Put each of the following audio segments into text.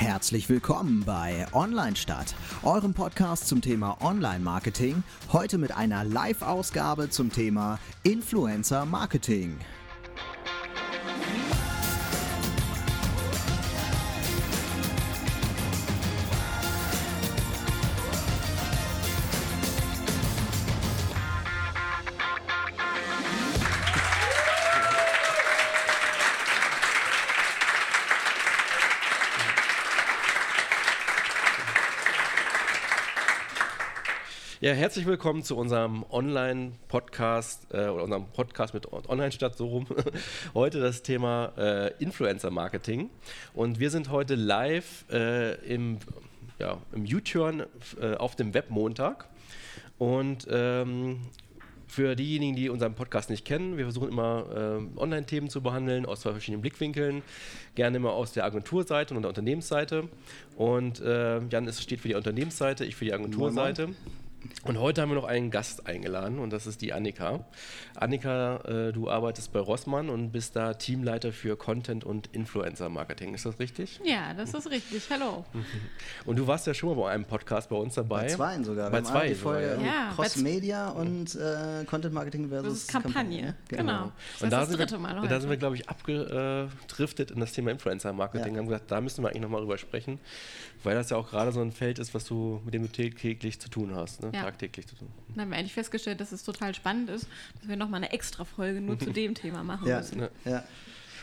Herzlich willkommen bei Online Stadt, eurem Podcast zum Thema Online Marketing. Heute mit einer Live-Ausgabe zum Thema Influencer Marketing. Ja, herzlich willkommen zu unserem Online-Podcast äh, oder unserem Podcast mit Online-Stadt so rum. heute das Thema äh, Influencer-Marketing. Und wir sind heute live äh, im, ja, im U-Turn äh, auf dem Webmontag. Und ähm, für diejenigen, die unseren Podcast nicht kennen, wir versuchen immer äh, Online-Themen zu behandeln aus zwei verschiedenen Blickwinkeln, gerne immer aus der Agenturseite und der Unternehmensseite. Und äh, Jan ist, steht für die Unternehmensseite, ich für die Agenturseite. Moin, moin. Und heute haben wir noch einen Gast eingeladen und das ist die Annika. Annika, äh, du arbeitest bei Rossmann und bist da Teamleiter für Content und Influencer Marketing. Ist das richtig? Ja, das ist richtig. Hallo. Und du warst ja schon mal bei einem Podcast bei uns dabei. Bei zwei sogar. Bei zwei. Die Folge ja. Cross Media und äh, Content Marketing versus Kampagne. Kampagne. Genau. genau. Das und da, sind wir, Mal da sind wir, glaube ich, abgedriftet in das Thema Influencer Marketing. Ja. Haben gesagt, da müssen wir eigentlich nochmal drüber sprechen, weil das ja auch gerade so ein Feld ist, was du mit dem du täglich zu tun hast. Ne? Ja. tagtäglich zu tun. Dann haben wir eigentlich festgestellt, dass es total spannend ist, dass wir nochmal eine extra Folge nur zu dem Thema machen ja, müssen. Ja.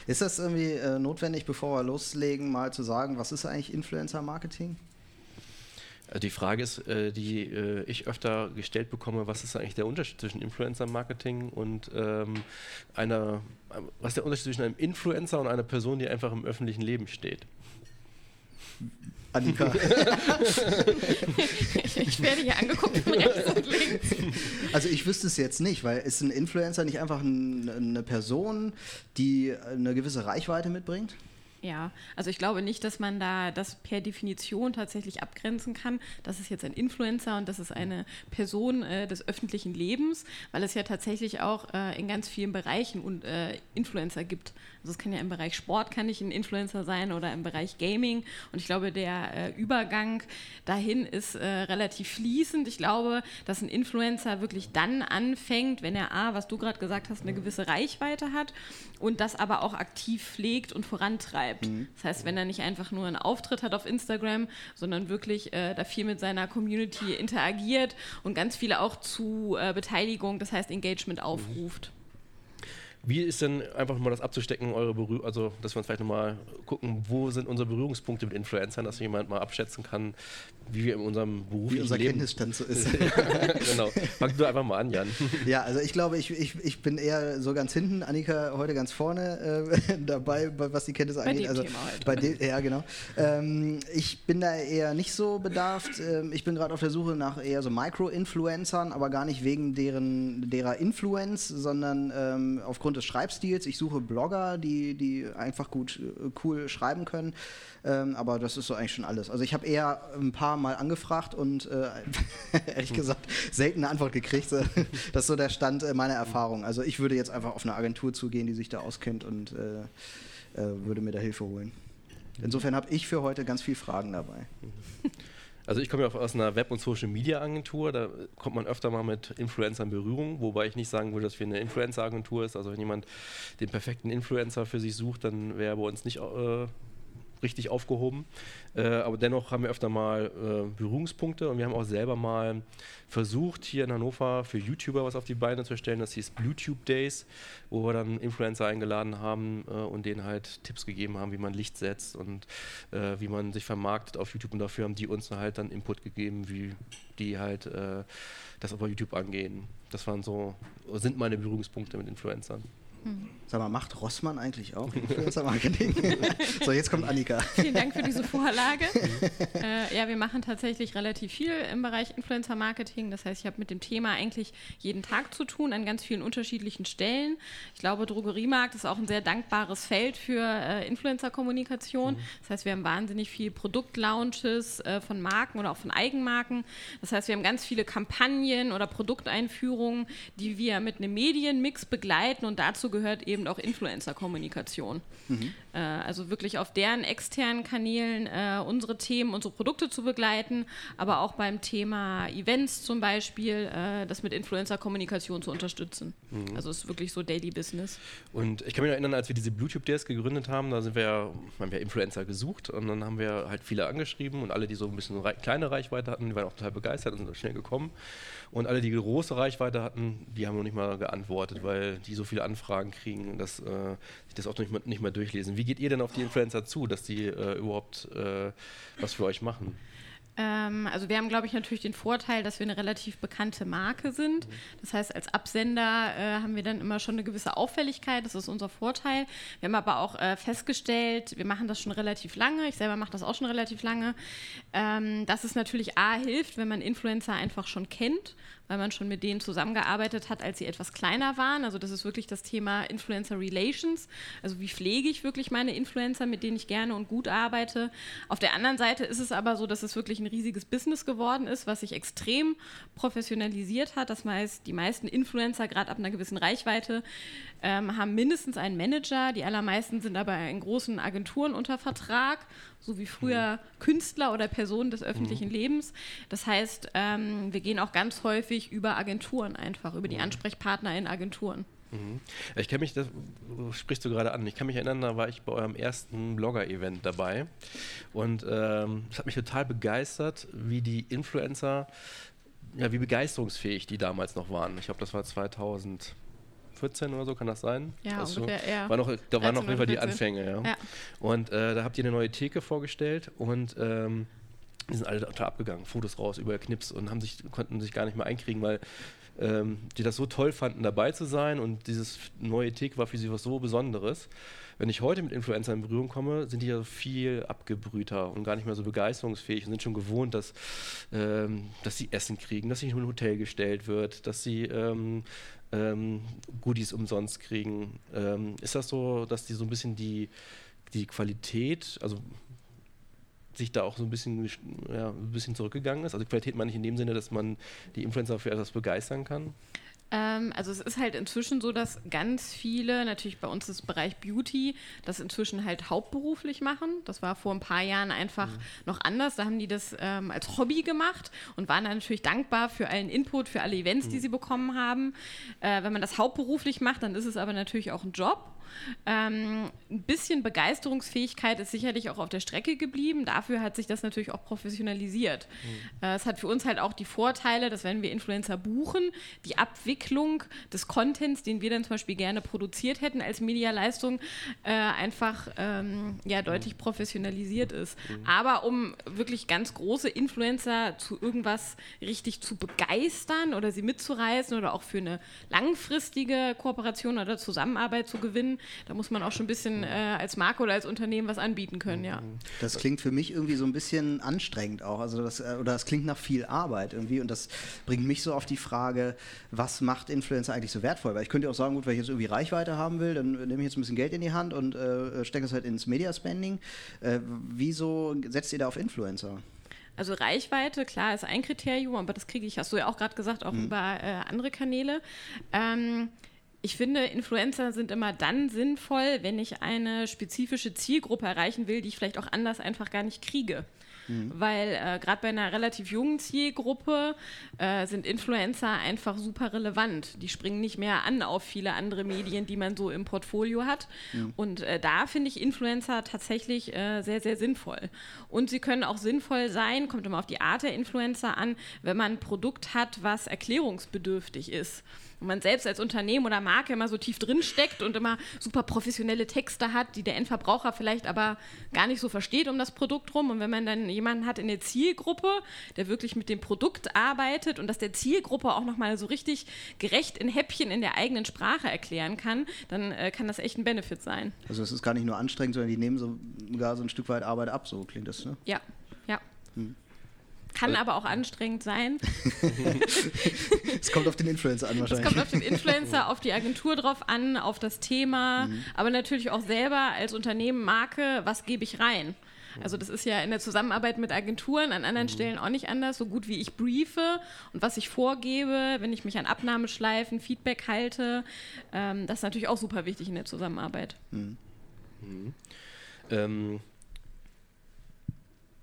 Ist das irgendwie äh, notwendig, bevor wir loslegen, mal zu sagen, was ist eigentlich Influencer-Marketing? Äh, die Frage ist, äh, die äh, ich öfter gestellt bekomme, was ist eigentlich der Unterschied zwischen Influencer-Marketing und ähm, einer, was ist der Unterschied zwischen einem Influencer und einer Person, die einfach im öffentlichen Leben steht? Annika. ich werde hier angeguckt von rechts und links. Also ich wüsste es jetzt nicht, weil ist ein Influencer nicht einfach ein, eine Person, die eine gewisse Reichweite mitbringt? Ja, also ich glaube nicht, dass man da das per Definition tatsächlich abgrenzen kann. Das ist jetzt ein Influencer und das ist eine Person äh, des öffentlichen Lebens, weil es ja tatsächlich auch äh, in ganz vielen Bereichen und, äh, Influencer gibt. Also es kann ja im Bereich Sport kann ich ein Influencer sein oder im Bereich Gaming. Und ich glaube, der äh, Übergang dahin ist äh, relativ fließend. Ich glaube, dass ein Influencer wirklich dann anfängt, wenn er A, was du gerade gesagt hast, eine gewisse Reichweite hat und das aber auch aktiv pflegt und vorantreibt. Mhm. Das heißt, wenn er nicht einfach nur einen Auftritt hat auf Instagram, sondern wirklich äh, da viel mit seiner Community interagiert und ganz viele auch zu äh, Beteiligung, das heißt Engagement aufruft. Wie ist denn einfach mal das abzustecken, eure Berührung, also dass wir uns vielleicht nochmal gucken, wo sind unsere Berührungspunkte mit Influencern, dass jemand mal abschätzen kann, wie wir in unserem Beruf Wie unser Leben Kenntnisstand so ist. genau. Fang du einfach mal an, Jan. Ja, also ich glaube, ich, ich, ich bin eher so ganz hinten, Annika heute ganz vorne äh, dabei, was die Kenntnisse bei angeht. Dem also Thema halt. bei dem, ja, genau. Ähm, ich bin da eher nicht so bedarft. Ähm, ich bin gerade auf der Suche nach eher so Micro-Influencern, aber gar nicht wegen deren derer Influence, sondern ähm, aufgrund des Schreibstils. Ich suche Blogger, die, die einfach gut äh, cool schreiben können. Ähm, aber das ist so eigentlich schon alles. Also ich habe eher ein paar Mal angefragt und äh, ehrlich gesagt selten eine Antwort gekriegt. das ist so der Stand äh, meiner Erfahrung. Also ich würde jetzt einfach auf eine Agentur zugehen, die sich da auskennt und äh, äh würde mir da Hilfe holen. Insofern habe ich für heute ganz viele Fragen dabei. Also ich komme ja aus einer Web- und Social-Media-Agentur, da kommt man öfter mal mit Influencern in Berührung, wobei ich nicht sagen würde, dass wir eine Influencer-Agentur ist. Also wenn jemand den perfekten Influencer für sich sucht, dann wäre er bei uns nicht äh, richtig aufgehoben. Äh, aber dennoch haben wir öfter mal äh, Berührungspunkte und wir haben auch selber mal versucht, hier in Hannover für YouTuber was auf die Beine zu stellen. Das hieß BlueTube Days, wo wir dann Influencer eingeladen haben äh, und denen halt Tipps gegeben haben, wie man Licht setzt und äh, wie man sich vermarktet auf YouTube. Und dafür haben die uns halt dann Input gegeben, wie die halt äh, das auf YouTube angehen. Das waren so, sind meine Berührungspunkte mit Influencern. Hm. Sag mal, macht Rossmann eigentlich auch Influencer-Marketing? so, jetzt kommt Annika. Vielen Dank für diese Vorlage. äh, ja, wir machen tatsächlich relativ viel im Bereich Influencer-Marketing. Das heißt, ich habe mit dem Thema eigentlich jeden Tag zu tun, an ganz vielen unterschiedlichen Stellen. Ich glaube, Drogeriemarkt ist auch ein sehr dankbares Feld für äh, Influencer-Kommunikation. Mhm. Das heißt, wir haben wahnsinnig viel Produktlaunches äh, von Marken oder auch von Eigenmarken. Das heißt, wir haben ganz viele Kampagnen oder Produkteinführungen die wir mit einem Medienmix begleiten und dazu gehört eben auch Influencer-Kommunikation. Mhm. Äh, also wirklich auf deren externen Kanälen äh, unsere Themen, unsere Produkte zu begleiten, aber auch beim Thema Events zum Beispiel, äh, das mit Influencer-Kommunikation zu unterstützen. Mhm. Also es ist wirklich so Daily Business. Und ich kann mich erinnern, als wir diese Bluetooth DS gegründet haben, da sind wir, haben wir Influencer gesucht und dann haben wir halt viele angeschrieben und alle, die so ein bisschen rei kleine Reichweite hatten, die waren auch total begeistert und sind schnell gekommen. Und alle, die große Reichweite hatten, die haben noch nicht mal geantwortet, weil die so viele Anfragen kriegen, dass äh, sich das auch nicht mehr, nicht mehr durchlesen. Wie geht ihr denn auf die Influencer zu, dass die äh, überhaupt äh, was für euch machen? Ähm, also wir haben, glaube ich, natürlich den Vorteil, dass wir eine relativ bekannte Marke sind. Das heißt, als Absender äh, haben wir dann immer schon eine gewisse Auffälligkeit. Das ist unser Vorteil. Wir haben aber auch äh, festgestellt, wir machen das schon relativ lange. Ich selber mache das auch schon relativ lange. Ähm, dass es natürlich A hilft, wenn man Influencer einfach schon kennt weil man schon mit denen zusammengearbeitet hat, als sie etwas kleiner waren. Also das ist wirklich das Thema Influencer Relations. Also wie pflege ich wirklich meine Influencer, mit denen ich gerne und gut arbeite. Auf der anderen Seite ist es aber so, dass es wirklich ein riesiges Business geworden ist, was sich extrem professionalisiert hat. Das heißt, die meisten Influencer, gerade ab einer gewissen Reichweite, ähm, haben mindestens einen Manager. Die allermeisten sind aber in großen Agenturen unter Vertrag so wie früher mhm. Künstler oder Personen des öffentlichen mhm. Lebens. Das heißt, ähm, wir gehen auch ganz häufig über Agenturen einfach, über die mhm. Ansprechpartner in Agenturen. Ich kann mich, das sprichst du gerade an, ich kann mich erinnern, da war ich bei eurem ersten Blogger-Event dabei und ähm, es hat mich total begeistert, wie die Influencer, ja, wie begeisterungsfähig die damals noch waren. Ich glaube, das war 2000. 14 oder so, kann das sein? Ja, das ungefähr, so, ja. War noch, da waren auf jeden Fall die Anfänge, ja. ja. Und äh, da habt ihr eine neue Theke vorgestellt und ähm, die sind alle total abgegangen, Fotos raus, überall Knips und haben sich, konnten sich gar nicht mehr einkriegen, weil ähm, die das so toll fanden, dabei zu sein und dieses neue Theke war für sie was so Besonderes. Wenn ich heute mit Influencern in Berührung komme, sind die ja viel abgebrühter und gar nicht mehr so begeisterungsfähig und sind schon gewohnt, dass, ähm, dass sie Essen kriegen, dass sich in ein Hotel gestellt wird, dass sie ähm, ähm, Goodies umsonst kriegen. Ähm, ist das so, dass die so ein bisschen die, die Qualität, also sich da auch so ein bisschen, ja, ein bisschen zurückgegangen ist? Also Qualität meine ich in dem Sinne, dass man die Influencer für etwas begeistern kann? Ähm, also es ist halt inzwischen so, dass ganz viele, natürlich bei uns ist Bereich Beauty, das inzwischen halt hauptberuflich machen. Das war vor ein paar Jahren einfach mhm. noch anders. Da haben die das ähm, als Hobby gemacht und waren dann natürlich dankbar für allen Input, für alle Events, mhm. die sie bekommen haben. Äh, wenn man das hauptberuflich macht, dann ist es aber natürlich auch ein Job. Ähm, ein bisschen Begeisterungsfähigkeit ist sicherlich auch auf der Strecke geblieben. Dafür hat sich das natürlich auch professionalisiert. Mhm. Äh, es hat für uns halt auch die Vorteile, dass wenn wir Influencer buchen, die Abwicklung des Contents, den wir dann zum Beispiel gerne produziert hätten als Medialeistung, äh, einfach ähm, ja, deutlich mhm. professionalisiert ist. Mhm. Aber um wirklich ganz große Influencer zu irgendwas richtig zu begeistern oder sie mitzureißen oder auch für eine langfristige Kooperation oder Zusammenarbeit zu gewinnen, da muss man auch schon ein bisschen äh, als Marke oder als Unternehmen was anbieten können, ja. Das klingt für mich irgendwie so ein bisschen anstrengend auch. Also das, äh, oder das klingt nach viel Arbeit irgendwie. Und das bringt mich so auf die Frage, was macht Influencer eigentlich so wertvoll? Weil ich könnte auch sagen, gut, wenn ich jetzt irgendwie Reichweite haben will, dann nehme ich jetzt ein bisschen Geld in die Hand und äh, stecke es halt ins Media-Spending. Äh, wieso setzt ihr da auf Influencer? Also Reichweite, klar, ist ein Kriterium, aber das kriege ich, hast du ja auch gerade gesagt, auch mhm. über äh, andere Kanäle. Ähm, ich finde, Influencer sind immer dann sinnvoll, wenn ich eine spezifische Zielgruppe erreichen will, die ich vielleicht auch anders einfach gar nicht kriege. Mhm. Weil äh, gerade bei einer relativ jungen Zielgruppe äh, sind Influencer einfach super relevant. Die springen nicht mehr an auf viele andere Medien, die man so im Portfolio hat. Mhm. Und äh, da finde ich Influencer tatsächlich äh, sehr, sehr sinnvoll. Und sie können auch sinnvoll sein, kommt immer auf die Art der Influencer an, wenn man ein Produkt hat, was erklärungsbedürftig ist und man selbst als Unternehmen oder Marke immer so tief drin steckt und immer super professionelle Texte hat, die der Endverbraucher vielleicht aber gar nicht so versteht um das Produkt rum. Und wenn man dann jemanden hat in der Zielgruppe, der wirklich mit dem Produkt arbeitet und das der Zielgruppe auch nochmal so richtig gerecht in Häppchen in der eigenen Sprache erklären kann, dann äh, kann das echt ein Benefit sein. Also es ist gar nicht nur anstrengend, sondern die nehmen sogar so ein Stück weit Arbeit ab, so klingt das, ne? Ja, ja. Hm. Kann aber auch anstrengend sein. es kommt auf den Influencer an wahrscheinlich. Es kommt auf den Influencer, auf die Agentur drauf an, auf das Thema, mhm. aber natürlich auch selber als Unternehmen, Marke, was gebe ich rein? Also das ist ja in der Zusammenarbeit mit Agenturen an anderen Stellen auch nicht anders, so gut wie ich briefe und was ich vorgebe, wenn ich mich an Abnahmeschleifen, Feedback halte, ähm, das ist natürlich auch super wichtig in der Zusammenarbeit. Ähm,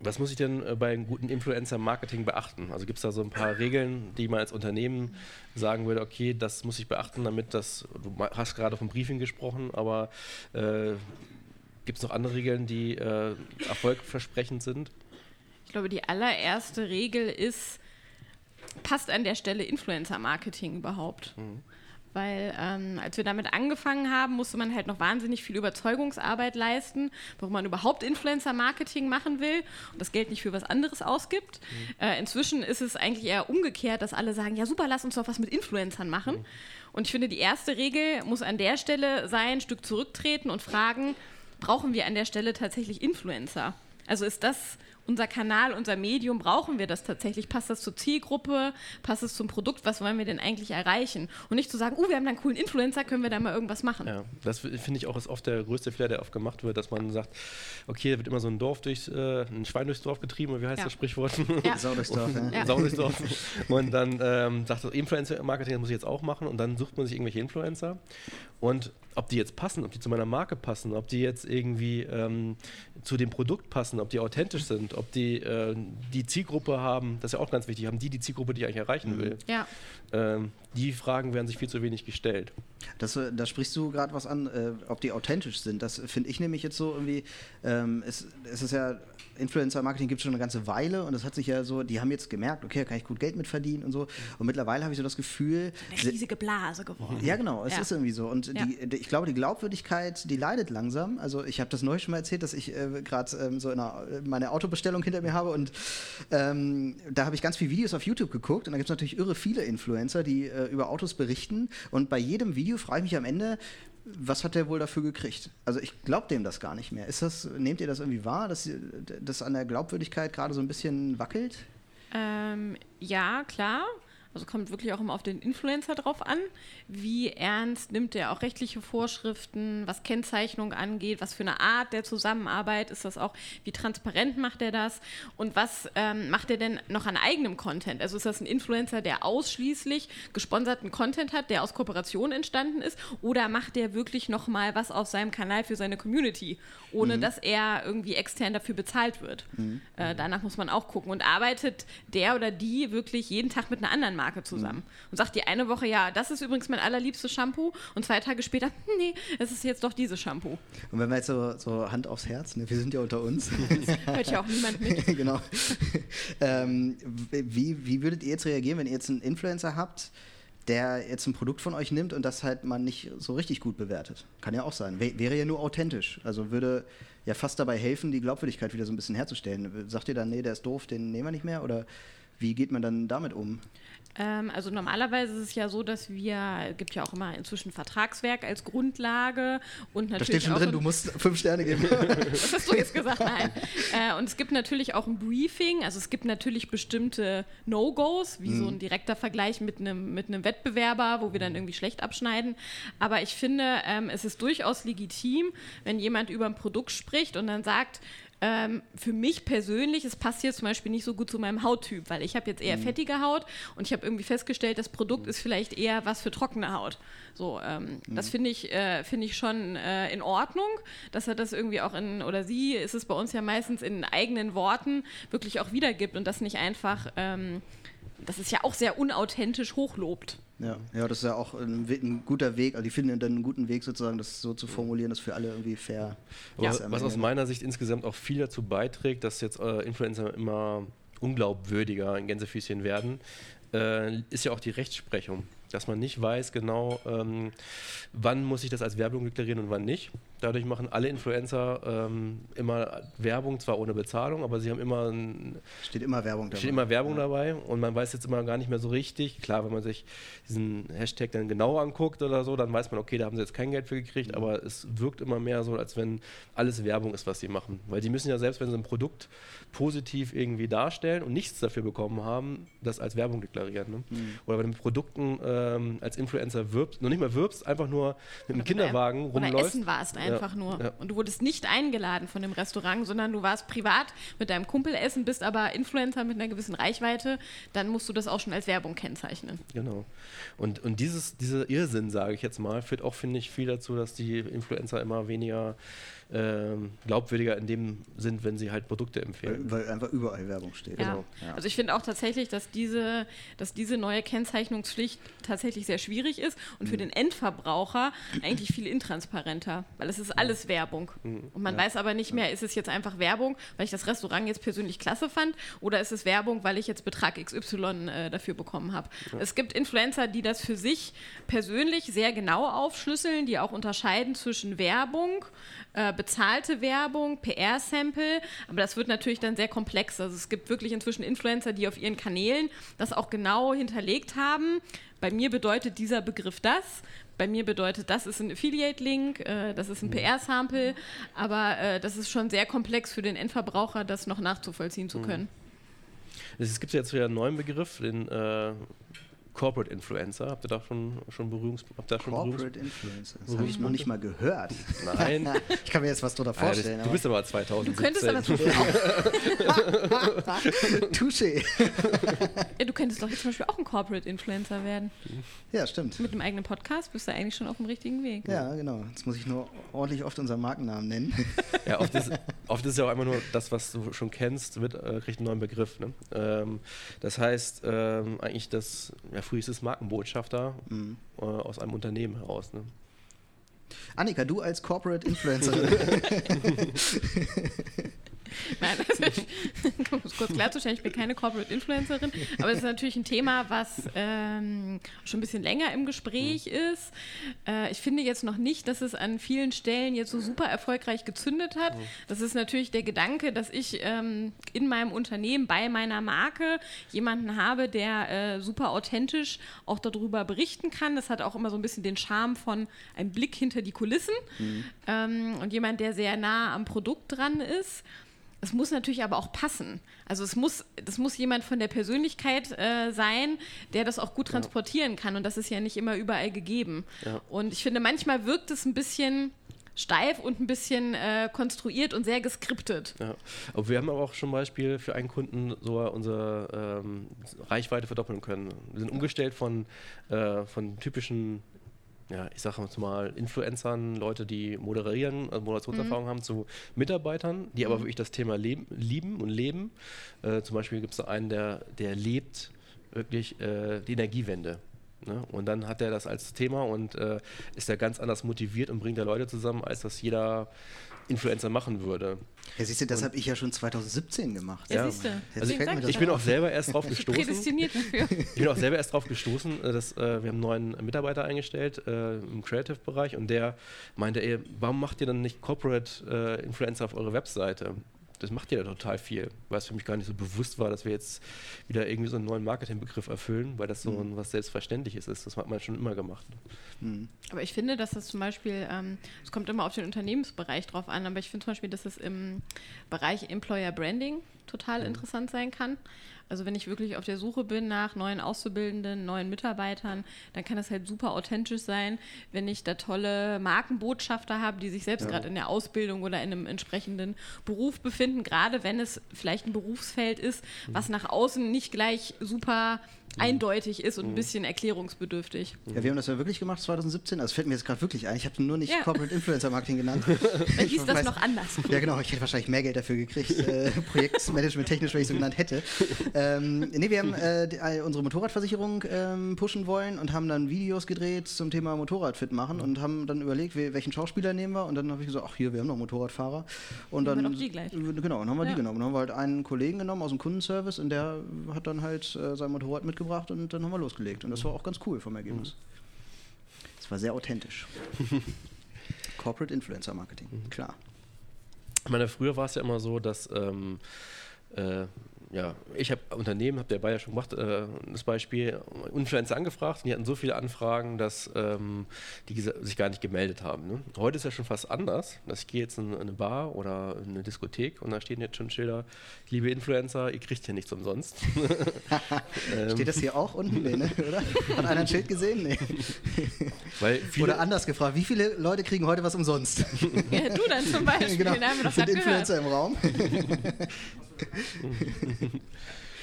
was muss ich denn äh, bei einem guten Influencer-Marketing beachten? Also gibt es da so ein paar Regeln, die man als Unternehmen sagen würde, okay, das muss ich beachten, damit das, du hast gerade vom Briefing gesprochen, aber äh, gibt es noch andere Regeln, die äh, erfolgversprechend sind? Ich glaube, die allererste Regel ist, passt an der Stelle Influencer-Marketing überhaupt? Weil ähm, als wir damit angefangen haben, musste man halt noch wahnsinnig viel Überzeugungsarbeit leisten, warum man überhaupt Influencer-Marketing machen will und das Geld nicht für was anderes ausgibt. Äh, inzwischen ist es eigentlich eher umgekehrt, dass alle sagen, ja super, lass uns doch was mit Influencern machen. Und ich finde, die erste Regel muss an der Stelle sein, ein Stück zurücktreten und fragen, brauchen wir an der Stelle tatsächlich Influencer? Also ist das unser Kanal, unser Medium, brauchen wir das tatsächlich? Passt das zur Zielgruppe? Passt es zum Produkt? Was wollen wir denn eigentlich erreichen? Und nicht zu sagen, oh, wir haben da einen coolen Influencer, können wir da mal irgendwas machen? Ja, das finde ich auch ist oft der größte Fehler, der oft gemacht wird, dass man sagt, okay, da wird immer so ein Dorf durchs, äh, ein Schwein durchs Dorf getrieben, oder wie heißt Ja. das Sprichwort? Ja. Sau durchs Dorf, ja. Ja. Sau durchs Dorf. Und dann ähm, sagt das Influencer-Marketing, das muss ich jetzt auch machen. Und dann sucht man sich irgendwelche Influencer. Und ob die jetzt passen, ob die zu meiner Marke passen, ob die jetzt irgendwie ähm, zu dem Produkt passen, ob die authentisch sind, ob die äh, die Zielgruppe haben, das ist ja auch ganz wichtig, haben die die Zielgruppe, die ich eigentlich erreichen will. Ja. Ähm, die Fragen werden sich viel zu wenig gestellt. Das, äh, da sprichst du gerade was an, äh, ob die authentisch sind. Das finde ich nämlich jetzt so irgendwie, ähm, es, es ist ja, Influencer-Marketing gibt es schon eine ganze Weile und das hat sich ja so, die haben jetzt gemerkt, okay, da kann ich gut Geld mit verdienen und so. Und mittlerweile habe ich so das Gefühl, Eine riesige Blase geworden. ja, genau, es Ja. ist irgendwie so. Und Ja. die, die, ich glaube, die Glaubwürdigkeit, die leidet langsam. Also ich habe das neulich schon mal erzählt, dass ich äh, gerade ähm, so in einer, meine Autobestellung hinter mir habe und ähm, da habe ich ganz viele Videos auf YouTube geguckt und da gibt es natürlich irre viele Influencer, die äh, über Autos berichten und bei jedem Video frage ich mich am Ende, was hat der wohl dafür gekriegt? Also ich glaube dem das gar nicht mehr. Ist das, nehmt ihr das irgendwie wahr, dass das an der Glaubwürdigkeit gerade so ein bisschen wackelt? Ähm, ja, klar. Also kommt wirklich auch immer auf den Influencer drauf an. Wie ernst nimmt er auch rechtliche Vorschriften, was Kennzeichnung angeht, was für eine Art der Zusammenarbeit ist das auch, wie transparent macht er das? Und was ähm, macht er denn noch an eigenem Content? Also ist das ein Influencer, der ausschließlich gesponserten Content hat, der aus Kooperation entstanden ist? Oder macht der wirklich noch mal was auf seinem Kanal für seine Community, ohne dass er irgendwie extern dafür bezahlt wird? Äh, danach muss man auch gucken. Und arbeitet der oder die wirklich jeden Tag mit einer anderen Marke zusammen und sagt die eine Woche, ja, das ist übrigens mein allerliebstes Shampoo und zwei Tage später, nee, es ist jetzt doch dieses Shampoo. Und wenn wir jetzt so, so Hand aufs Herz, ne, wir sind ja unter uns. Hört ja auch niemand mit. genau. ähm, wie, wie würdet ihr jetzt reagieren, wenn ihr jetzt einen Influencer habt, der jetzt ein Produkt von euch nimmt und das halt man nicht so richtig gut bewertet? Kann ja auch sein. Wär- wäre ja nur authentisch. Also würde ja fast dabei helfen, die Glaubwürdigkeit wieder so ein bisschen herzustellen. Sagt ihr dann, nee, der ist doof, den nehmen wir nicht mehr? Oder wie geht man dann damit um? Ähm, also normalerweise ist es ja so, dass wir, es gibt ja auch immer inzwischen Vertragswerk als Grundlage und Da natürlich steht schon auch drin, du musst fünf Sterne geben. Was hast du jetzt gesagt? Nein. Äh, und es gibt natürlich auch ein Briefing. Also es gibt natürlich bestimmte No-Gos, wie so ein direkter Vergleich mit einem, mit einem Wettbewerber, wo wir dann irgendwie schlecht abschneiden. Aber ich finde, ähm, es ist durchaus legitim, wenn jemand über ein Produkt spricht und dann sagt, ähm, für mich persönlich, es passt jetzt zum Beispiel nicht so gut zu meinem Hauttyp, weil ich habe jetzt eher fettige Haut und ich habe irgendwie festgestellt, das Produkt ist vielleicht eher was für trockene Haut. So, ähm, das finde ich, äh, finde ich schon äh, in Ordnung, dass er das irgendwie auch in, oder sie ist es bei uns ja meistens in eigenen Worten wirklich auch wiedergibt und das nicht einfach, ähm, das ist ja auch sehr unauthentisch hochlobt. Ja, ja, das ist ja auch ein, ein guter Weg. Also die finden dann einen guten Weg sozusagen, das so zu formulieren, dass für alle irgendwie fair ist. am was aus meiner Sicht insgesamt auch viel dazu beiträgt, dass jetzt äh, Influencer immer unglaubwürdiger in Gänsefüßchen werden, äh, ist ja auch die Rechtsprechung. Dass man nicht weiß genau, ähm, wann muss ich das als Werbung deklarieren und wann nicht. Dadurch machen alle Influencer ähm, immer Werbung, zwar ohne Bezahlung, aber sie haben immer ein, Steht immer Werbung dabei. steht immer Werbung dabei und man weiß jetzt immer gar nicht mehr so richtig. Klar, wenn man sich diesen Hashtag dann genau anguckt oder so, dann weiß man, okay, da haben sie jetzt kein Geld für gekriegt, aber es wirkt immer mehr so, als wenn alles Werbung ist, was sie machen. Weil die müssen ja selbst, wenn sie ein Produkt positiv irgendwie darstellen und nichts dafür bekommen haben, das als Werbung deklarieren. Ne? Oder bei den Produkten, äh, ähm, als Influencer wirbst, noch nicht mal wirbst, einfach nur mit einem Kinderwagen oder rumläufst. essen warst einfach Ja, nur. ja. Und du wurdest nicht eingeladen von dem Restaurant, sondern du warst privat mit deinem Kumpel essen, bist aber Influencer mit einer gewissen Reichweite, dann musst du das auch schon als Werbung kennzeichnen. Genau. Und, und dieses, dieser Irrsinn, sage ich jetzt mal, führt auch, finde ich, viel dazu, dass die Influencer immer weniger ähm, glaubwürdiger in dem sind, wenn sie halt Produkte empfehlen. Weil, weil einfach überall Werbung steht. Ja. Genau. Ja. Also ich finde auch tatsächlich, dass diese, dass diese neue Kennzeichnungspflicht tatsächlich sehr schwierig ist und Mhm. für den Endverbraucher eigentlich viel intransparenter, weil es ist alles Werbung. Mhm. Und man weiß aber nicht mehr, ist es jetzt einfach Werbung, weil ich das Restaurant jetzt persönlich klasse fand oder ist es Werbung, weil ich jetzt Betrag XY äh, dafür bekommen habe. Es gibt Influencer, die das für sich persönlich sehr genau aufschlüsseln, die auch unterscheiden zwischen Werbung, äh, bezahlte Werbung, PR-Sample, aber das wird natürlich dann sehr komplex. Also es gibt wirklich inzwischen Influencer, die auf ihren Kanälen das auch genau hinterlegt haben. Bei mir bedeutet dieser Begriff das. Bei mir bedeutet, das ist ein Affiliate-Link, äh, das ist ein PR-Sample, aber äh, das ist schon sehr komplex für den Endverbraucher, das noch nachzuvollziehen zu können. Es gibt jetzt wieder einen neuen Begriff, den äh, Corporate Influencer. Habt ihr da schon, schon Berührungs... Habt ihr da schon Berührungs Corporate Influencer. Das habe ich noch nicht mal gehört. Nein. Ich kann mir jetzt was drunter Ah, das, vorstellen. du bist aber 2017. Du könntest aber zum Beispiel auch, Touché. ja, du könntest doch jetzt zum Beispiel auch ein Corporate-Influencer werden. Ja, stimmt. Mit einem eigenen Podcast bist du eigentlich schon auf dem richtigen Weg. Ja, genau. Jetzt muss ich nur ordentlich oft unseren Markennamen nennen. Ja, oft ist, oft ist ja auch einfach nur das, was du schon kennst, wird, äh, kriegt einen neuen Begriff. Ne? Ähm, das heißt, ähm, eigentlich das, ja, früher ist es Markenbotschafter Mhm. äh, aus einem Unternehmen heraus. Ne? Annika, du als Corporate Influencerin. Nein, ich, um es kurz klarzustellen, ich bin keine Corporate Influencerin, aber es ist natürlich ein Thema, was ähm, schon ein bisschen länger im Gespräch ist. Äh, ich finde jetzt noch nicht, dass es an vielen Stellen jetzt so super erfolgreich gezündet hat. Das ist natürlich der Gedanke, dass ich ähm, in meinem Unternehmen, bei meiner Marke jemanden habe, der äh, super authentisch auch darüber berichten kann. Das hat auch immer so ein bisschen den Charme von einem Blick hinter die Kulissen ähm, und jemand, der sehr nah am Produkt dran ist. Es muss natürlich aber auch passen. Also es muss, das muss jemand von der Persönlichkeit äh, sein, der das auch gut transportieren kann. Und das ist ja nicht immer überall gegeben. Ja. Und ich finde, manchmal wirkt es ein bisschen steif und ein bisschen äh, konstruiert und sehr geskriptet. Ja. Aber wir haben aber auch schon Beispiel für einen Kunden so unsere ähm, Reichweite verdoppeln können. Wir sind umgestellt von, äh, von typischen, ja, ich sage jetzt mal, Influencern, Leute, die moderieren, also Moderationserfahrung haben, zu Mitarbeitern, die aber wirklich das Thema leben, lieben und leben. Äh, zum Beispiel gibt es da einen, der, der lebt wirklich äh, die Energiewende. Ne? Und dann hat er das als Thema und äh, ist da ganz anders motiviert und bringt da Leute zusammen, als das jeder Influencer machen würde. Ja, siehst du, das habe ich ja schon 2017 gemacht. Ja, Ja. siehst du. Also das Ich bin ja. auch selber erst drauf gestoßen. prädestiniert dafür. Ich bin auch selber erst drauf gestoßen, äh, dass äh, wir haben einen neuen Mitarbeiter eingestellt äh, im Creative-Bereich und der meinte, ey, warum macht ihr dann nicht Corporate äh, Influencer auf eure Webseite? Das macht ja total viel, weil es für mich gar nicht so bewusst war, dass wir jetzt wieder irgendwie so einen neuen Marketingbegriff erfüllen, weil das so ein, was Selbstverständliches ist. Das hat man schon immer gemacht. Aber ich finde, dass das zum Beispiel, ähm, es kommt immer auf den Unternehmensbereich drauf an, aber ich finde zum Beispiel, dass es im Bereich Employer Branding total interessant sein kann. Also wenn ich wirklich auf der Suche bin nach neuen Auszubildenden, neuen Mitarbeitern, dann kann das halt super authentisch sein, wenn ich da tolle Markenbotschafter habe, die sich selbst gerade in der Ausbildung oder in einem entsprechenden Beruf befinden, gerade wenn es vielleicht ein Berufsfeld ist, was nach außen nicht gleich super eindeutig ist und ein bisschen erklärungsbedürftig. Ja, wir haben das ja wirklich gemacht 2017. Also fällt mir jetzt gerade wirklich ein. Ich habe nur nicht Ja. Corporate Influencer Marketing genannt. Dann hieß das weiß- noch anders. Ja, genau. Ich hätte wahrscheinlich mehr Geld dafür gekriegt. Äh, Projektmanagement technisch, wenn ich so genannt hätte. Ähm, nee, wir haben äh, die, äh, unsere Motorradversicherung ähm, pushen wollen und haben dann Videos gedreht zum Thema Motorradfit machen und haben dann überlegt, we- welchen Schauspieler nehmen wir. Und dann habe ich gesagt, ach hier, wir haben noch Motorradfahrer. Und dann gleich. Genau, dann haben wir Ja. die genommen. Dann haben wir halt einen Kollegen genommen aus dem Kundenservice und der hat dann halt äh, sein Motorrad mitgebracht und dann haben wir losgelegt. Und das war auch ganz cool vom Ergebnis. Das war sehr authentisch. Corporate Influencer Marketing, klar. Ich meine, früher war es ja immer so, dass ähm, äh, ja, ich habe Unternehmen, habt ihr ja schon gemacht, äh, das Beispiel, Influencer angefragt und die hatten so viele Anfragen, dass ähm, die sich gar nicht gemeldet haben. Ne? Heute ist ja schon fast anders. Dass ich gehe jetzt in eine Bar oder in eine Diskothek und da stehen jetzt schon Schilder, liebe Influencer, ihr kriegt hier nichts umsonst. ähm, Steht das hier auch unten? Nee, ne? oder? Hat einer ein Schild gesehen? Nee. oder anders gefragt, wie viele Leute kriegen heute was umsonst? ja, du dann zum Beispiel. genau. Sind Influencer im Raum?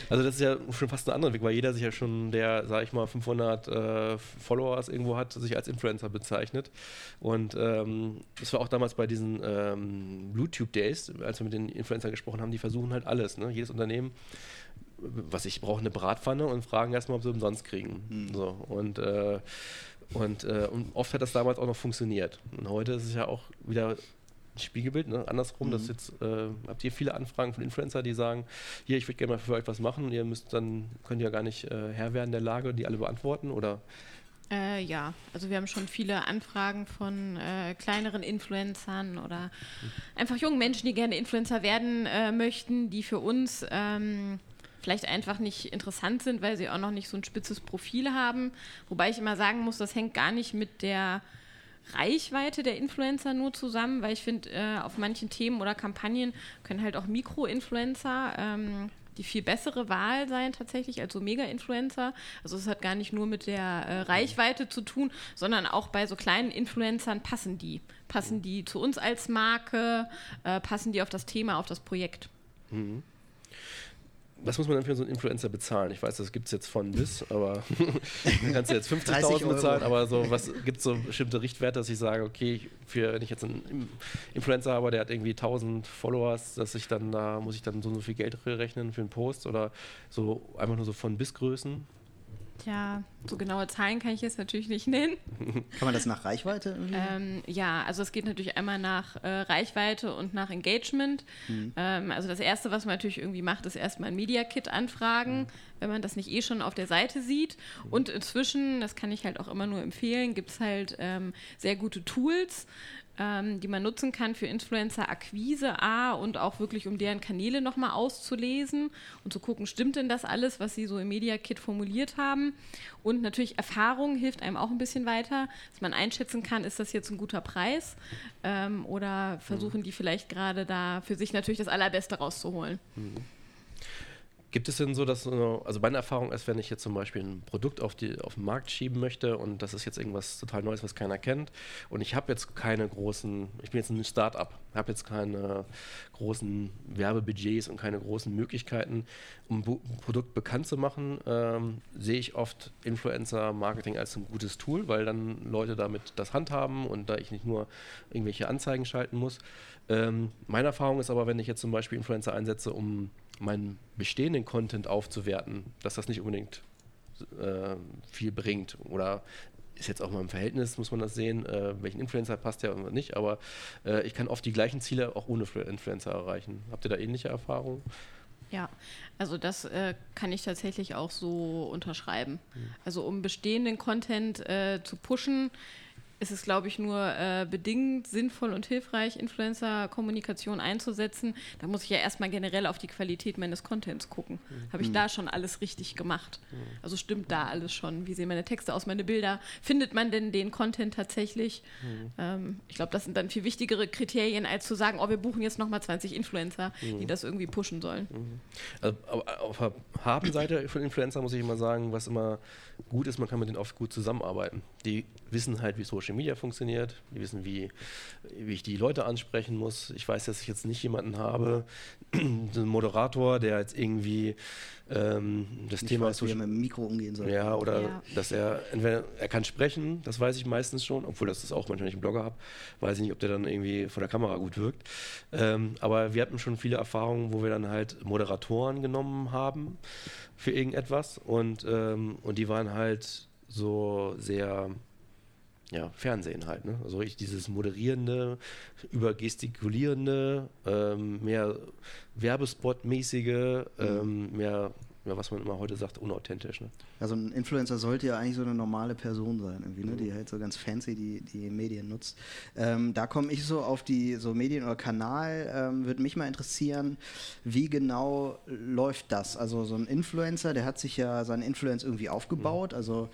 Also das ist ja schon fast ein anderer Weg, weil jeder sich ja schon, der, sag ich mal, 500 äh, Followers irgendwo hat, sich als Influencer bezeichnet. Und ähm, das war auch damals bei diesen ähm, YouTube Days, als wir mit den Influencern gesprochen haben, die versuchen halt alles. Ne? Jedes Unternehmen was ich brauche, eine Bratpfanne und fragen erstmal, ob sie umsonst kriegen. Mhm. So, und, äh, und, äh, und oft hat das damals auch noch funktioniert. Und heute ist es ja auch wieder Spiegelbild, ne? andersrum, mhm. das jetzt, äh, habt ihr viele Anfragen von Influencer, die sagen, hier, ich würde gerne mal für euch was machen, ihr müsst dann, könnt ihr ja gar nicht äh, Herr werden der Lage, die alle beantworten oder? Äh, ja, also wir haben schon viele Anfragen von äh, kleineren Influencern oder mhm. einfach jungen Menschen, die gerne Influencer werden äh, möchten, die für uns ähm, vielleicht einfach nicht interessant sind, weil sie auch noch nicht so ein spitzes Profil haben. Wobei ich immer sagen muss, das hängt gar nicht mit der Reichweite der Influencer nur zusammen, weil ich finde, äh, auf manchen Themen oder Kampagnen können halt auch Mikro-Influencer ähm, die viel bessere Wahl sein tatsächlich als so Mega-Influencer. Also es hat gar nicht nur mit der äh, Reichweite zu tun, sondern auch bei so kleinen Influencern passen die. Passen die zu uns als Marke, äh, passen die auf das Thema, auf das Projekt. Mhm was muss man denn für so einen Influencer bezahlen? Ich weiß, das gibt es jetzt von bis, aber dann kannst du jetzt 50.000 bezahlen, aber so, was gibt es so bestimmte Richtwerte, dass ich sage, okay, für, wenn ich jetzt einen Influencer habe, der hat irgendwie 1000 Followers, dass ich dann da, muss ich dann so, so viel Geld rechnen für einen Post oder so einfach nur so von bis Größen? Ja, so genaue Zahlen kann ich jetzt natürlich nicht nennen. Kann man das nach Reichweite? Ähm, ja, also es geht natürlich einmal nach äh, Reichweite und nach Engagement. Mhm. Ähm, also das Erste, was man natürlich irgendwie macht, ist erstmal ein Media Kit anfragen, mhm. wenn man das nicht eh schon auf der Seite sieht. Und inzwischen, das kann ich halt auch immer nur empfehlen, gibt es halt ähm, sehr gute Tools, ähm, die man nutzen kann für Influencer-Akquise A und auch wirklich, um deren Kanäle nochmal auszulesen und zu gucken, stimmt denn das alles, was sie so im Media Kit formuliert haben. Und natürlich Erfahrung hilft einem auch ein bisschen weiter, dass man einschätzen kann, ist das jetzt ein guter Preis ähm, oder versuchen die vielleicht gerade da für sich natürlich das Allerbeste rauszuholen. Mhm. Gibt es denn so, dass, also meine Erfahrung ist, wenn ich jetzt zum Beispiel ein Produkt auf, die, auf den Markt schieben möchte und das ist jetzt irgendwas total Neues, was keiner kennt und ich habe jetzt keine großen, ich bin jetzt ein Start-up, habe jetzt keine großen Werbebudgets und keine großen Möglichkeiten, um ein Produkt bekannt zu machen, ähm, sehe ich oft Influencer-Marketing als ein gutes Tool, weil dann Leute damit das handhaben und da ich nicht nur irgendwelche Anzeigen schalten muss. Ähm, meine Erfahrung ist aber, wenn ich jetzt zum Beispiel Influencer einsetze, um meinen bestehenden Content aufzuwerten, dass das nicht unbedingt äh, viel bringt. Oder ist jetzt auch mal im Verhältnis, muss man das sehen, äh, welchen Influencer passt der und nicht, aber äh, ich kann oft die gleichen Ziele auch ohne Influencer erreichen. Habt ihr da ähnliche Erfahrungen? Ja, also das äh, kann ich tatsächlich auch so unterschreiben. Mhm. Also um bestehenden Content äh, zu pushen, ist es, glaube ich, nur äh, bedingt sinnvoll und hilfreich, Influencer-Kommunikation einzusetzen. Da muss ich ja erstmal generell auf die Qualität meines Contents gucken. Mhm. Habe ich da schon alles richtig gemacht? Mhm. Also stimmt da alles schon? Wie sehen meine Texte aus, meine Bilder? Findet man denn den Content tatsächlich? Mhm. Ähm, ich glaube, das sind dann viel wichtigere Kriterien, als zu sagen, oh, wir buchen jetzt nochmal 20 Influencer, die mhm. das irgendwie pushen sollen. Mhm. Also, auf der Habenseite von Influencer muss ich immer sagen, was immer gut ist, man kann mit denen oft gut zusammenarbeiten. Die wissen halt, wie Social Media funktioniert, die wissen, wie, wie ich die Leute ansprechen muss. Ich weiß, dass ich jetzt nicht jemanden habe, einen Moderator, der jetzt irgendwie ähm, das nicht Thema weiß, wie er mit dem Mikro umgehen soll. Ja, oder ja. dass er entweder er kann sprechen, das weiß ich meistens schon, obwohl das ist auch manchmal, wenn ich einen Blogger habe, weiß ich nicht, ob der dann irgendwie vor der Kamera gut wirkt. Ähm, aber wir hatten schon viele Erfahrungen, wo wir dann halt Moderatoren genommen haben für irgendetwas und, ähm, und die waren halt so sehr ja, Fernsehen halt. Ne? Also ich dieses moderierende, übergestikulierende, ähm, mehr Werbespot-mäßige, ähm, mehr ja, was man immer heute sagt, unauthentisch. Ne? Also ein Influencer sollte ja eigentlich so eine normale Person sein, irgendwie, ne? die halt so ganz fancy die, die Medien nutzt. Ähm, da komme ich so auf die so Medien oder Kanal, ähm, würde mich mal interessieren, wie genau läuft das? Also so ein Influencer, der hat sich ja seine Influence irgendwie aufgebaut, mhm. also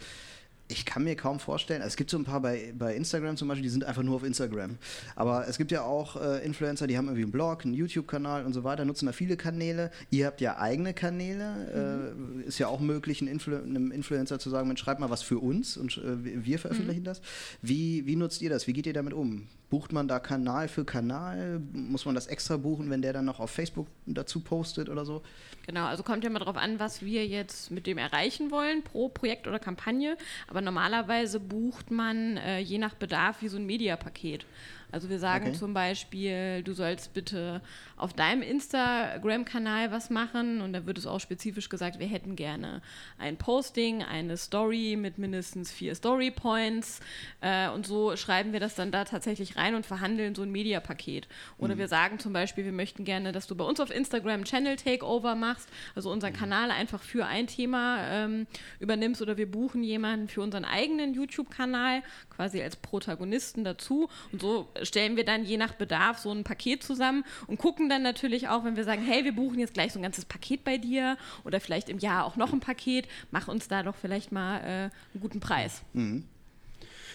ich kann mir kaum vorstellen, es gibt so ein paar bei, bei Instagram zum Beispiel, die sind einfach nur auf Instagram. Aber es gibt ja auch äh, Influencer, die haben irgendwie einen Blog, einen YouTube-Kanal und so weiter, nutzen da viele Kanäle. Ihr habt ja eigene Kanäle. Mhm. Äh, ist ja auch möglich, Influ einem Influencer zu sagen, Mensch, schreib mal was für uns und äh, wir veröffentlichen mhm. das. Wie, wie nutzt ihr das? Wie geht ihr damit um? Bucht man da Kanal für Kanal? Muss man das extra buchen, wenn der dann noch auf Facebook dazu postet oder so? Genau, also kommt ja mal darauf an, was wir jetzt mit dem erreichen wollen, pro Projekt oder Kampagne. Aber normalerweise bucht man äh, je nach Bedarf wie so ein Mediapaket. Also wir sagen okay. zum Beispiel, du sollst bitte auf deinem Instagram-Kanal was machen und da wird es auch spezifisch gesagt, wir hätten gerne ein Posting, eine Story mit mindestens vier Story Points äh, und so schreiben wir das dann da tatsächlich rein und verhandeln so ein Media-Paket. Oder mhm. wir sagen zum Beispiel, wir möchten gerne, dass du bei uns auf Instagram Channel Takeover machst, also unseren mhm. Kanal einfach für ein Thema ähm, übernimmst oder wir buchen jemanden für unseren eigenen YouTube-Kanal quasi als Protagonisten dazu und so stellen wir dann je nach Bedarf so ein Paket zusammen und gucken dann natürlich auch, wenn wir sagen, hey, wir buchen jetzt gleich so ein ganzes Paket bei dir oder vielleicht im Jahr auch noch ein Paket, mach uns da doch vielleicht mal äh, einen guten Preis. Mhm.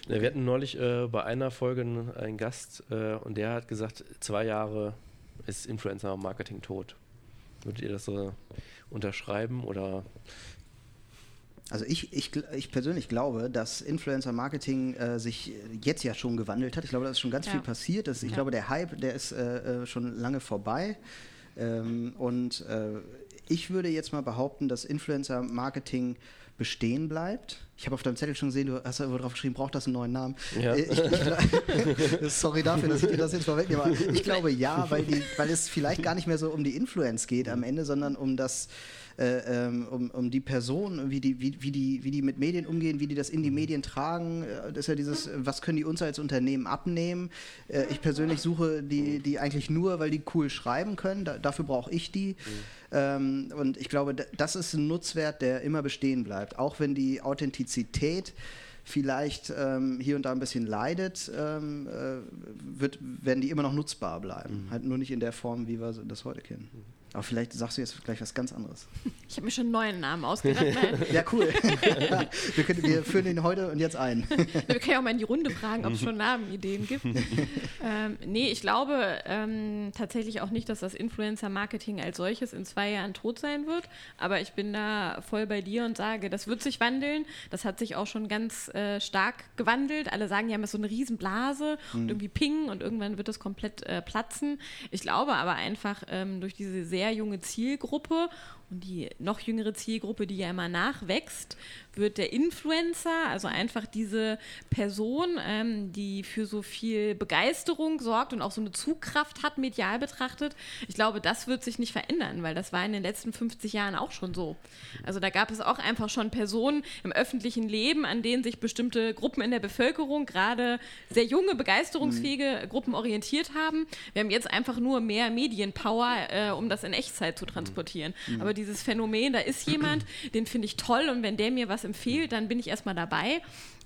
Ja, wir hatten neulich äh, bei einer Folge einen Gast äh, und der hat gesagt, zwei Jahre ist Influencer-Marketing tot. Würdet ihr das so unterschreiben oder also ich, ich, ich persönlich glaube, dass Influencer-Marketing äh, sich jetzt ja schon gewandelt hat. Ich glaube, da ist schon ganz ja. viel passiert. Das, ich ja. glaube, der Hype, der ist äh, äh, schon lange vorbei. Ähm, und äh, ich würde jetzt mal behaupten, dass Influencer-Marketing bestehen bleibt. Ich habe auf deinem Zettel schon gesehen, du hast ja drauf geschrieben, braucht das einen neuen Namen? Ja. Äh, ich, ich, sorry dafür, dass ich dir das jetzt vorwegnehme. Ich glaube ja, weil, die, weil es vielleicht gar nicht mehr so um die Influence geht am Ende, sondern um das äh, ähm, um, um die Person, wie die, wie, wie, die, wie die mit Medien umgehen, wie die das in die mhm. Medien tragen. Äh, das ist ja dieses, was können die uns als Unternehmen abnehmen? Äh, ich persönlich suche die, die eigentlich nur, weil die cool schreiben können. Da, dafür brauche ich die. Mhm. Ähm, und ich glaube, das ist ein Nutzwert, der immer bestehen bleibt. Auch wenn die Authentizität vielleicht ähm, hier und da ein bisschen leidet, ähm, äh, wird, werden die immer noch nutzbar bleiben. Mhm. Halt nur nicht in der Form, wie wir das heute kennen. Mhm. Aber vielleicht sagst du jetzt gleich was ganz anderes. Ich habe mir schon einen neuen Namen ausgedacht. ja, cool. wir, können, wir, führen ihn heute und jetzt ein. wir können ja auch mal in die Runde fragen, ob es schon Namenideen gibt. ähm, nee, ich glaube ähm, tatsächlich auch nicht, dass das Influencer-Marketing als solches in zwei Jahren tot sein wird. Aber ich bin da voll bei dir und sage, das wird sich wandeln. Das hat sich auch schon ganz äh, stark gewandelt. Alle sagen, die haben so eine Riesenblase mhm. und irgendwie pingen und irgendwann wird das komplett äh, platzen. Ich glaube aber einfach ähm, durch diese sehr sehr junge Zielgruppe und die noch jüngere Zielgruppe, die ja immer nachwächst, wird der Influencer, also einfach diese Person, ähm, die für so viel Begeisterung sorgt und auch so eine Zugkraft hat, medial betrachtet. Ich glaube, das wird sich nicht verändern, weil das war in den letzten 50 Jahren auch schon so. Also da gab es auch einfach schon Personen im öffentlichen Leben, an denen sich bestimmte Gruppen in der Bevölkerung, gerade sehr junge, begeisterungsfähige mhm. Gruppen orientiert haben. Wir haben jetzt einfach nur mehr Medienpower, äh, um das in Echtzeit zu transportieren. Mhm. Aber die dieses Phänomen, da ist jemand, den finde ich toll und wenn der mir was empfiehlt, dann bin ich erstmal dabei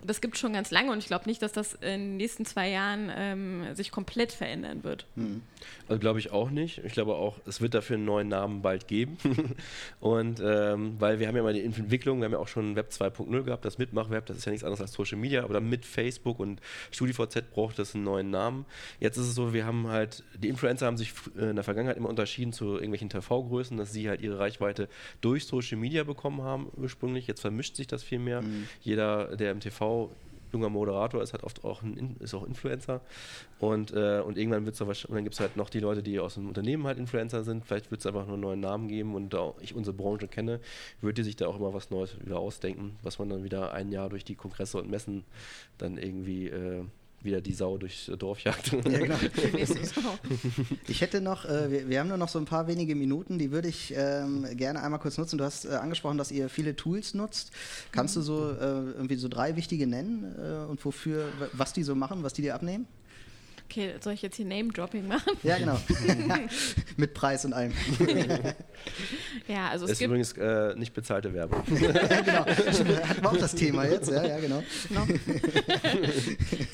das gibt es schon ganz lange und ich glaube nicht, dass das in den nächsten zwei Jahren ähm, sich komplett verändern wird. Hm. Also glaube ich auch nicht. Ich glaube auch, es wird dafür einen neuen Namen bald geben. und ähm, weil wir haben ja mal die Entwicklung, wir haben ja auch schon Web 2.0 gehabt, das Mitmachweb, das ist ja nichts anderes als Social Media, aber dann mit Facebook und StudiVZ braucht das einen neuen Namen. Jetzt ist es so, wir haben halt, die Influencer haben sich in der Vergangenheit immer unterschieden zu irgendwelchen TV-Größen, dass sie halt ihre Reichweite durch Social Media bekommen haben ursprünglich. Jetzt vermischt sich das viel mehr. Mhm. Jeder, der im TV junger Moderator ist, hat oft auch ein, ist auch Influencer. Und, äh, und irgendwann wird es und dann gibt es halt noch die Leute, die aus dem Unternehmen halt Influencer sind. Vielleicht wird es einfach nur einen neuen Namen geben und da ich unsere Branche kenne, würde sich da auch immer was Neues wieder ausdenken, was man dann wieder ein Jahr durch die Kongresse und Messen dann irgendwie äh, wieder die Sau durchs Dorf jagt. Ja, genau. ich hätte noch, äh, wir, wir, haben nur noch so ein paar wenige Minuten, die würde ich ähm, gerne einmal kurz nutzen. Du hast äh, angesprochen, dass ihr viele Tools nutzt. Kannst du so äh, irgendwie so drei wichtige nennen äh, und wofür, was die so machen, was die dir abnehmen? Okay, soll ich jetzt hier Name-Dropping machen? Ja, genau. Mit Preis und allem. Ja, also Das es ist gibt übrigens äh, nicht bezahlte Werbung. genau. Hatten wir auch das Thema jetzt, ja, ja, genau. noch.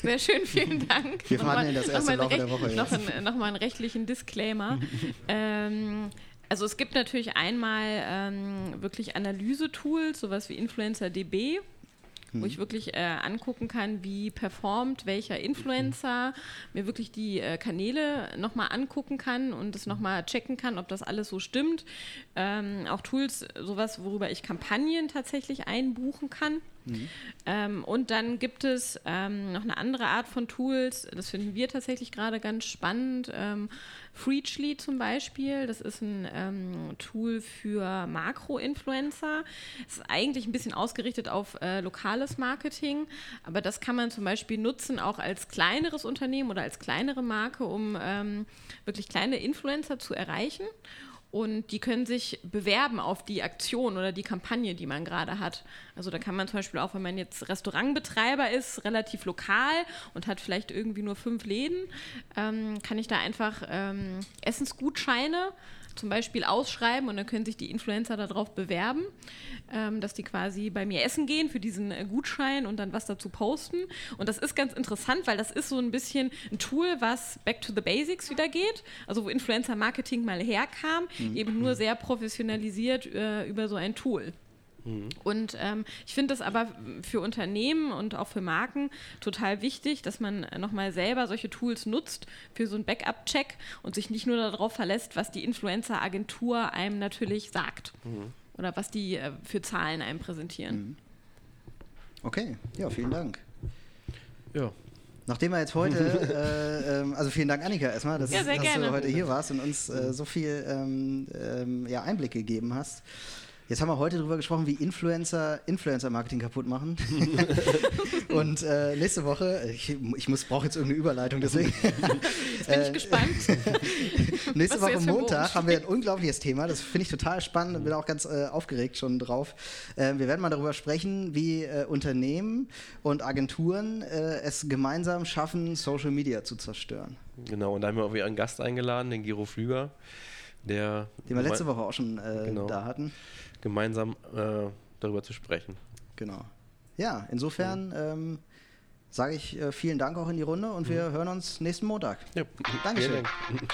Sehr schön, vielen Dank. Wir verhandeln das erst im nochmal Laufe der Woche Noch, jetzt. ein, noch mal einen rechtlichen Disclaimer. ähm, also es gibt natürlich einmal ähm, wirklich Analyse-Tools, sowas wie InfluencerDB, wo ich wirklich äh, angucken kann, wie performt welcher Influencer, mir wirklich die äh, Kanäle nochmal angucken kann und das nochmal checken kann, ob das alles so stimmt. Ähm, auch Tools, sowas, worüber ich Kampagnen tatsächlich einbuchen kann. Ähm, und dann gibt es ähm, noch eine andere Art von Tools, das finden wir tatsächlich gerade ganz spannend. Ähm, Freechly zum Beispiel, das ist ein ähm, Tool für Makro-Influencer. Es ist eigentlich ein bisschen ausgerichtet auf äh, lokales Marketing, aber das kann man zum Beispiel nutzen auch als kleineres Unternehmen oder als kleinere Marke, um ähm, wirklich kleine Influencer zu erreichen. Und die können sich bewerben auf die Aktion oder die Kampagne, die man gerade hat. Also da kann man zum Beispiel auch, wenn man jetzt Restaurantbetreiber ist, relativ lokal und hat vielleicht irgendwie nur fünf Läden, ähm, kann ich da einfach ähm, Essensgutscheine zum Beispiel ausschreiben und dann können sich die Influencer darauf bewerben, ähm, dass die quasi bei mir essen gehen für diesen äh, Gutschein und dann was dazu posten. Und das ist ganz interessant, weil das ist so ein bisschen ein Tool, was back to the basics wieder geht, also wo Influencer-Marketing mal herkam, eben nur sehr professionalisiert äh, über so ein Tool. Und ähm, ich finde das aber für Unternehmen und auch für Marken total wichtig, dass man nochmal selber solche Tools nutzt für so einen Backup-Check und sich nicht nur darauf verlässt, was die Influencer-Agentur einem natürlich sagt oder was die äh, für Zahlen einem präsentieren. Okay, ja, vielen Dank. ja. Nachdem wir jetzt heute, äh, ähm, also vielen Dank Annika erstmal, dass, Ja, dass du heute hier warst und uns äh, so viel ähm, ähm, ja, Einblick gegeben hast. Jetzt haben wir heute darüber gesprochen, wie Influencer Influencer-Marketing kaputt machen. und äh, nächste Woche, ich, ich muss brauche jetzt irgendeine Überleitung, deswegen. Jetzt bin ich gespannt. Nächste Woche Montag haben wir ein unglaubliches Thema. Das finde ich total spannend und bin auch ganz äh, aufgeregt schon drauf. Äh, wir werden mal darüber sprechen, wie äh, Unternehmen und Agenturen äh, es gemeinsam schaffen, Social Media zu zerstören. Genau, und da haben wir auch wieder einen Gast eingeladen, den Gero Flüger, der Den wir letzte Woche auch schon äh, Genau. da hatten. Gemeinsam äh, darüber zu sprechen. Genau. Ja, insofern ähm, sage ich äh, vielen Dank auch in die Runde und wir hören uns nächsten Montag. Ja. Dankeschön. Dank.